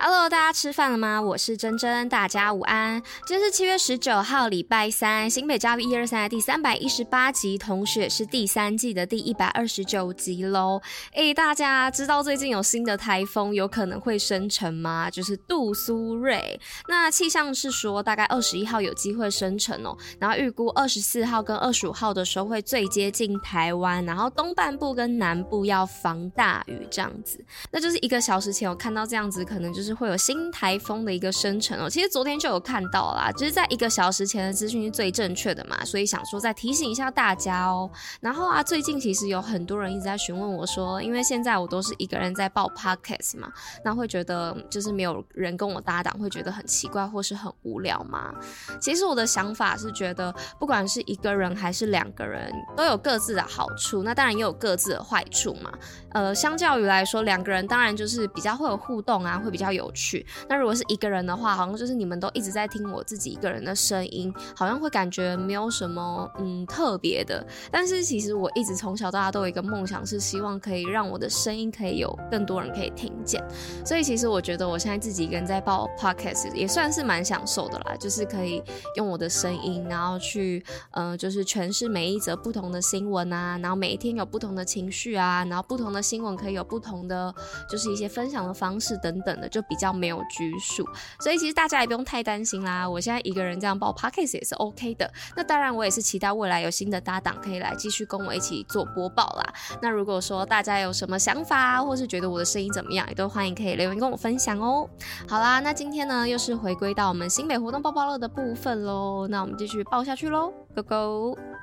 Hello，大家吃饭了吗？我是珍珍，大家午安。今天是七月十九号，礼拜三，新北教育一二三的第三百一十八集，同时也是第三季的第一百二十九集喽。诶，大家知道最近有新的台风有可能会生成吗？就是杜苏芮。那气象是说，大概二十一号有机会生成哦，然后预估二十四号跟二十五号的时候会最接近台湾，然后东半部跟南部要防大雨这样子。那就是一个小时前我看到这样子，可能就是。是会有新台风的一个生成哦，其实昨天就有看到啦，就是在一个小时前的资讯是最正确的嘛，所以想说再提醒一下大家哦。然后啊，最近其实有很多人一直在询问我说，因为现在我都是一个人在报 podcast 嘛，那会觉得就是没有人跟我搭档，会觉得很奇怪或是很无聊吗？其实我的想法是觉得，不管是一个人还是两个人，都有各自的好处，那当然也有各自的坏处嘛。呃，相较于来说，两个人当然就是比较会有互动啊，会比较有。有趣。那如果是一个人的话，好像就是你们都一直在听我自己一个人的声音，好像会感觉没有什么嗯特别的。但是其实我一直从小到大都有一个梦想，是希望可以让我的声音可以有更多人可以听见。所以其实我觉得我现在自己一个人在报 podcast 也算是蛮享受的啦，就是可以用我的声音，然后去呃就是诠释每一则不同的新闻啊，然后每一天有不同的情绪啊，然后不同的新闻可以有不同的就是一些分享的方式等等的，就。比较没有拘束，所以其实大家也不用太担心啦。我现在一个人这样报 podcast 也是 OK 的。那当然，我也是期待未来有新的搭档可以来继续跟我一起做播报啦。那如果说大家有什么想法，或是觉得我的声音怎么样，也都欢迎可以留言跟我分享哦。好啦，那今天呢又是回归到我们新北活动爆爆乐的部分喽。那我们继续报下去喽，Go Go！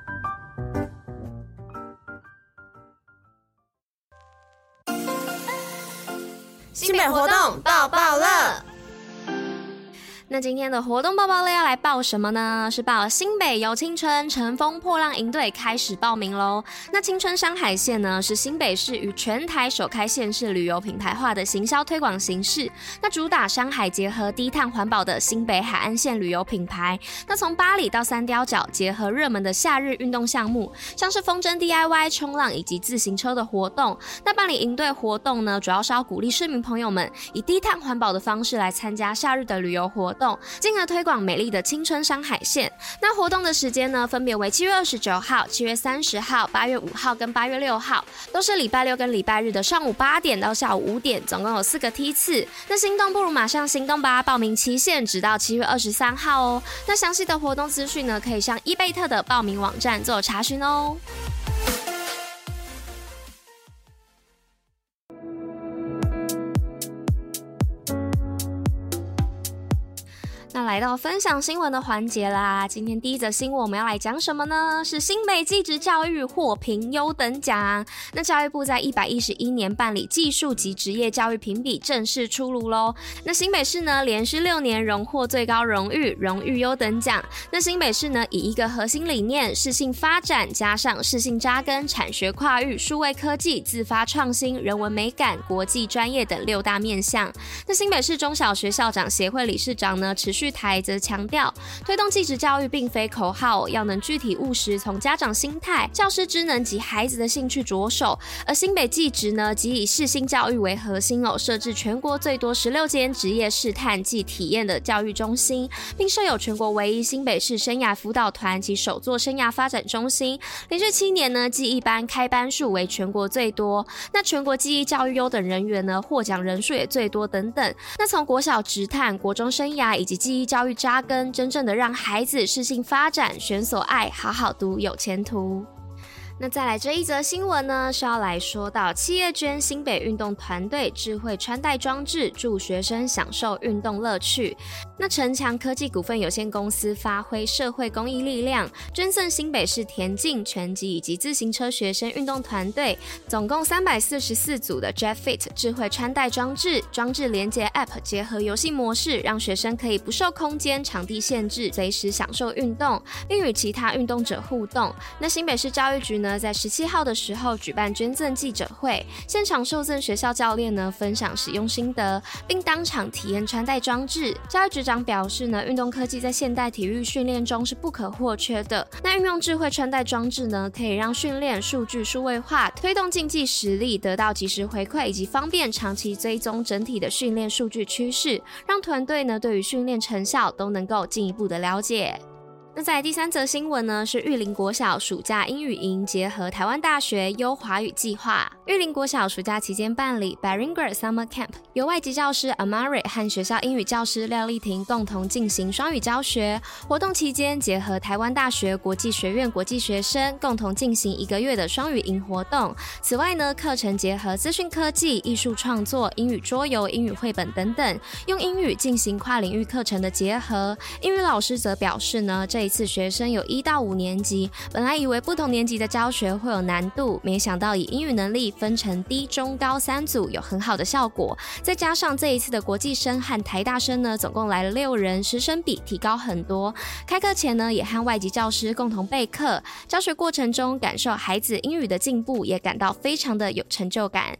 新北活动抱抱乐。那今天的活动报报乐要来报什么呢？是报新北游青春乘风破浪营队开始报名喽。那青春山海线呢，是新北市与全台首开县市旅游品牌化的行销推广形式。那主打山海结合低碳环保的新北海岸线旅游品牌。那从八里到三貂角，结合热门的夏日运动项目，像是风筝 DIY、冲浪以及自行车的活动。那办理营队活动呢，主要是要鼓励市民朋友们以低碳环保的方式来参加夏日的旅游活动。进而推广美丽的青春山海线。那活动的时间呢，分别为七月二十九号、七月三十号、八月五号跟八月六号，都是礼拜六跟礼拜日的上午八点到下午五点，总共有四个梯次。那心动不如马上行动吧！报名期限直到七月二十三号哦。那详细的活动资讯呢，可以上伊贝特的报名网站做查询哦。那来到分享新闻的环节啦，今天第一则新闻我们要来讲什么呢？是新北技职教育获评优等奖。那教育部在一百一十一年办理技术及职业教育评比正式出炉喽。那新北市呢，连续六年荣获最高荣誉荣誉优等奖。那新北市呢，以一个核心理念，适性发展，加上适性扎根、产学跨域、数位科技、自发创新、人文美感、国际专业等六大面向。那新北市中小学校长协会理事长呢，持续。台则强调，推动技职教育并非口号，要能具体务实，从家长心态、教师职能及孩子的兴趣着手。而新北技职呢，即以适性教育为核心哦，设置全国最多十六间职业试探暨体验的教育中心，并设有全国唯一新北市生涯辅导团及首座生涯发展中心。连续七年呢，技艺班开班数为全国最多，那全国技艺教育优等人员呢，获奖人数也最多等等。那从国小职探、国中生涯以及技一教育扎根，真正的让孩子适性发展，选所爱，好好读，有前途。那再来这一则新闻呢，是要来说到企业捐新北运动团队智慧穿戴装置，助学生享受运动乐趣。那成强科技股份有限公司发挥社会公益力量，捐赠新北市田径、拳击以及自行车学生运动团队，总共三百四十四组的 Jet Fit 智慧穿戴装置。装置连接 App 结合游戏模式，让学生可以不受空间、场地限制，随时享受运动，并与其他运动者互动。那新北市教育局呢，呢，在十七号的时候举办捐赠记者会，现场受赠学校教练呢分享使用心得，并当场体验穿戴装置。教育局长表示呢，运动科技在现代体育训练中是不可或缺的。那运用智慧穿戴装置呢，可以让训练数据数位化，推动竞技实力得到及时回馈，以及方便长期追踪整体的训练数据趋势，让团队呢对于训练成效都能够进一步的了解。那在第三则新闻呢，是玉林国小暑假英语营结合台湾大学优华语计划。玉林国小暑假期间办理 Bilingual Summer Camp，由外籍教师 Amari 和学校英语教师廖丽婷共同进行双语教学。活动期间结合台湾大学国际学院国际学生，共同进行一个月的双语营活动。此外呢，课程结合资讯科技、艺术创作、英语桌游、英语绘本等等，用英语进行跨领域课程的结合。英语老师则表示呢，这。一次学生有一到五年级，本来以为不同年级的教学会有难度，没想到以英语能力分成低、中、高三组有很好的效果。再加上这一次的国际生和台大生呢，总共来了六人，师生比提高很多。开课前呢，也和外籍教师共同备课，教学过程中感受孩子英语的进步，也感到非常的有成就感。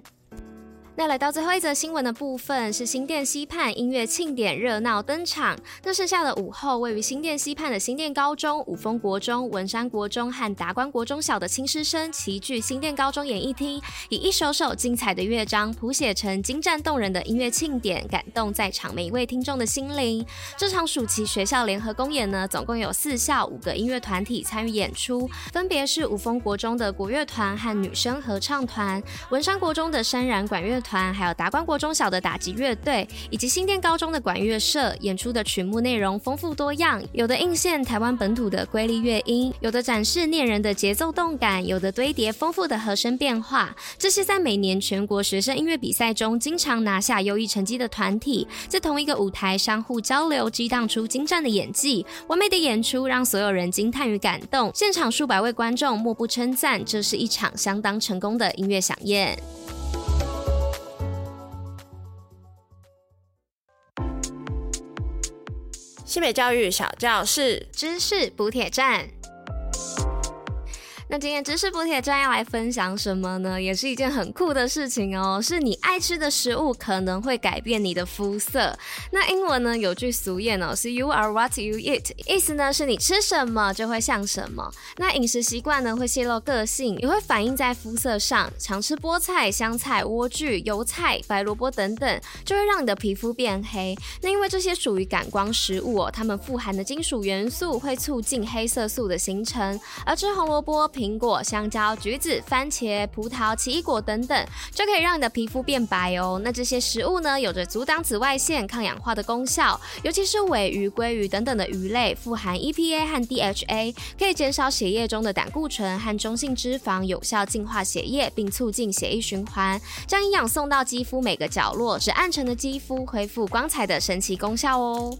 那来到最后一则新闻的部分，是新店溪畔音乐庆典热闹登场。那盛夏的午后，位于新店溪畔的新店高中、五峰国中、文山国中和达观国中小的亲师生齐聚新店高中演艺厅，以一首首精彩的乐章谱写成精湛动人的音乐庆典，感动在场每一位听众的心灵。这场暑期学校联合公演呢，总共有四校五个音乐团体参与演出，分别是五峰国中的国乐团和女声合唱团，文山国中的山然管乐团，还有达观国中小的打击乐队，以及新店高中的管乐社演出的曲目内容丰富多样，有的映现台湾本土的瑰丽乐音，有的展示念人的节奏动感，有的堆叠丰富的和声变化。这些在每年全国学生音乐比赛中经常拿下优异成绩的团体，在同一个舞台相互交流，激荡出精湛的演技，完美的演出让所有人惊叹与感动。现场数百位观众莫不称赞，这是一场相当成功的音乐响宴。新北教育小教室，知识补铁站。今天知识补帖站要来分享什么呢？也是一件很酷的事情哦，是你爱吃的食物可能会改变你的肤色。那英文呢有句俗谚哦，是 You are what you eat，意思呢是你吃什么就会像什么。那饮食习惯呢会泄露个性，也会反映在肤色上。常吃菠菜、香菜、莴苣、油菜、白萝卜等等，就会让你的皮肤变黑。那因为这些属于感光食物哦，它们富含的金属元素会促进黑色素的形成，而吃红萝卜。苹苹果、香蕉、橘子、番茄、葡萄、奇异果等等，就可以让你的皮肤变白哦。那这些食物呢，有着阻挡紫外线、抗氧化的功效。尤其是尾鱼、鲑鱼等等的鱼类，富含 EPA 和 DHA，可以减少血液中的胆固醇和中性脂肪，有效净化血液，并促进血液循环，将营养送到肌肤每个角落，使暗沉的肌肤恢复光彩的神奇功效哦。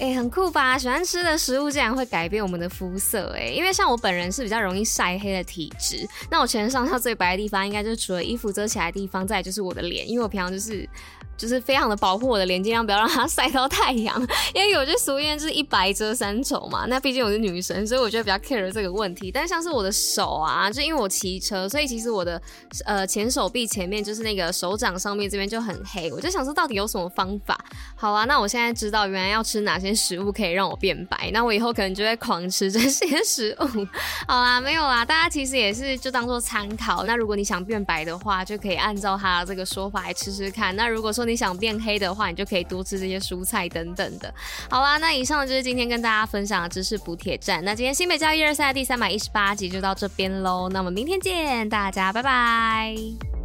哎、很酷吧？喜欢吃的食物竟然会改变我们的肤色，哎，因为像我本人是比较容易晒黑的体质，那我全身上下最白的地方，应该就是除了衣服遮起来的地方，再就是我的脸，因为我平常就是。就是非常的保护我的脸，尽量不要让它晒到太阳，因为有句俗谚就是一白遮三丑嘛。那毕竟我是女生，所以我觉得比较 care 这个问题。但像是我的手啊，就因为我骑车，所以其实我的呃前手臂前面就是那个手掌上面这边就很黑。我就想说，到底有什么方法？好啊，那我现在知道原来要吃哪些食物可以让我变白。那我以后可能就会狂吃这些食物。好啦，没有啦，大家其实也是就当做参考。那如果你想变白的话，就可以按照他这个说法来吃吃看。那如果说你你想变黑的话，你就可以多吃这些蔬菜等等的。好啦，那以上就是今天跟大家分享的知识补铁站。那今天新北教育二三第三百一十八集就到这边喽。那我们明天见，大家拜拜。